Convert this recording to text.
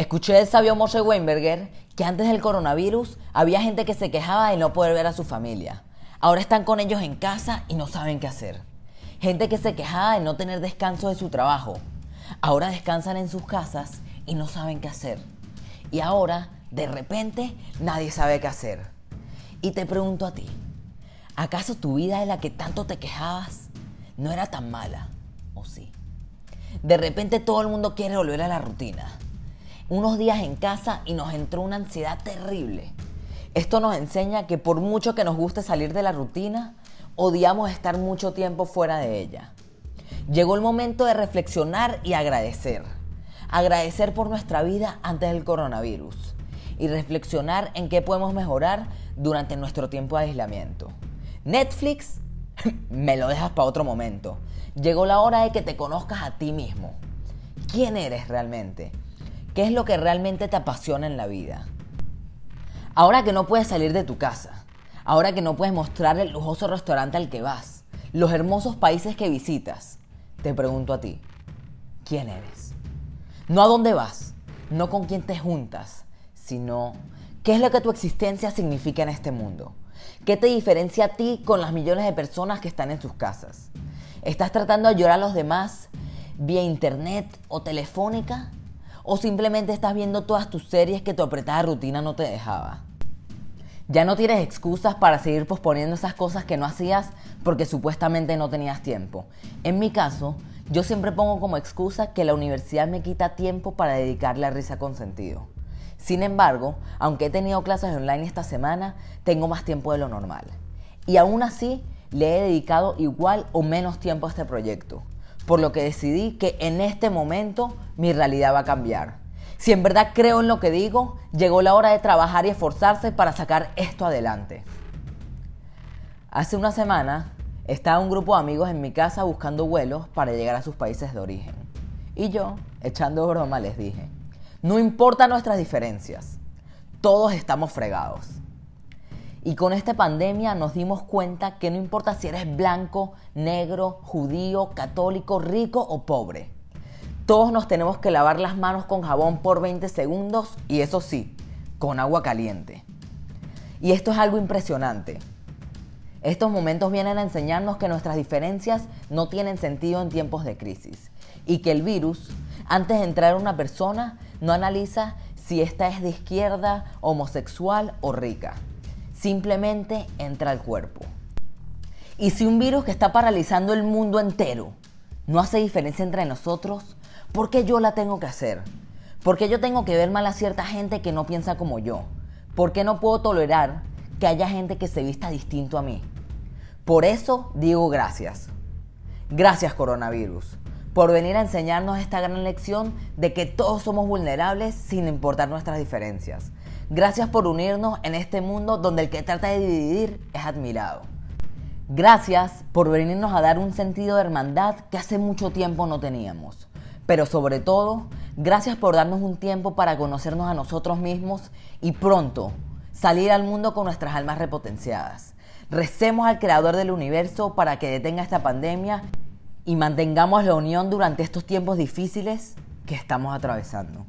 Escuché del sabio Moshe Weinberger que antes del coronavirus había gente que se quejaba de no poder ver a su familia. Ahora están con ellos en casa y no saben qué hacer. Gente que se quejaba de no tener descanso de su trabajo. Ahora descansan en sus casas y no saben qué hacer. Y ahora, de repente, nadie sabe qué hacer. Y te pregunto a ti, ¿acaso tu vida de la que tanto te quejabas no era tan mala? ¿O sí? De repente todo el mundo quiere volver a la rutina unos días en casa y nos entró una ansiedad terrible. Esto nos enseña que por mucho que nos guste salir de la rutina, odiamos estar mucho tiempo fuera de ella. Llegó el momento de reflexionar y agradecer. Agradecer por nuestra vida antes del coronavirus y reflexionar en qué podemos mejorar durante nuestro tiempo de aislamiento. Netflix, me lo dejas para otro momento. Llegó la hora de que te conozcas a ti mismo. ¿Quién eres realmente? ¿Qué es lo que realmente te apasiona en la vida? Ahora que no puedes salir de tu casa, ahora que no puedes mostrar el lujoso restaurante al que vas, los hermosos países que visitas, te pregunto a ti, ¿quién eres? No a dónde vas, no con quién te juntas, sino qué es lo que tu existencia significa en este mundo. ¿Qué te diferencia a ti con las millones de personas que están en sus casas? ¿Estás tratando de ayudar a los demás vía internet o telefónica? O simplemente estás viendo todas tus series que tu apretada rutina no te dejaba. Ya no tienes excusas para seguir posponiendo esas cosas que no hacías porque supuestamente no tenías tiempo. En mi caso, yo siempre pongo como excusa que la universidad me quita tiempo para dedicarle a risa con sentido. Sin embargo, aunque he tenido clases online esta semana, tengo más tiempo de lo normal. Y aún así, le he dedicado igual o menos tiempo a este proyecto por lo que decidí que en este momento mi realidad va a cambiar. Si en verdad creo en lo que digo, llegó la hora de trabajar y esforzarse para sacar esto adelante. Hace una semana estaba un grupo de amigos en mi casa buscando vuelos para llegar a sus países de origen. Y yo, echando broma, les dije, no importa nuestras diferencias, todos estamos fregados. Y con esta pandemia nos dimos cuenta que no importa si eres blanco, negro, judío, católico, rico o pobre. Todos nos tenemos que lavar las manos con jabón por 20 segundos y eso sí, con agua caliente. Y esto es algo impresionante. Estos momentos vienen a enseñarnos que nuestras diferencias no tienen sentido en tiempos de crisis y que el virus, antes de entrar a una persona, no analiza si esta es de izquierda, homosexual o rica simplemente entra al cuerpo. Y si un virus que está paralizando el mundo entero no hace diferencia entre nosotros, ¿por qué yo la tengo que hacer? ¿Por qué yo tengo que ver mal a cierta gente que no piensa como yo? ¿Por qué no puedo tolerar que haya gente que se vista distinto a mí? Por eso digo gracias. Gracias coronavirus por venir a enseñarnos esta gran lección de que todos somos vulnerables sin importar nuestras diferencias. Gracias por unirnos en este mundo donde el que trata de dividir es admirado. Gracias por venirnos a dar un sentido de hermandad que hace mucho tiempo no teníamos. Pero sobre todo, gracias por darnos un tiempo para conocernos a nosotros mismos y pronto salir al mundo con nuestras almas repotenciadas. Recemos al Creador del universo para que detenga esta pandemia y mantengamos la unión durante estos tiempos difíciles que estamos atravesando.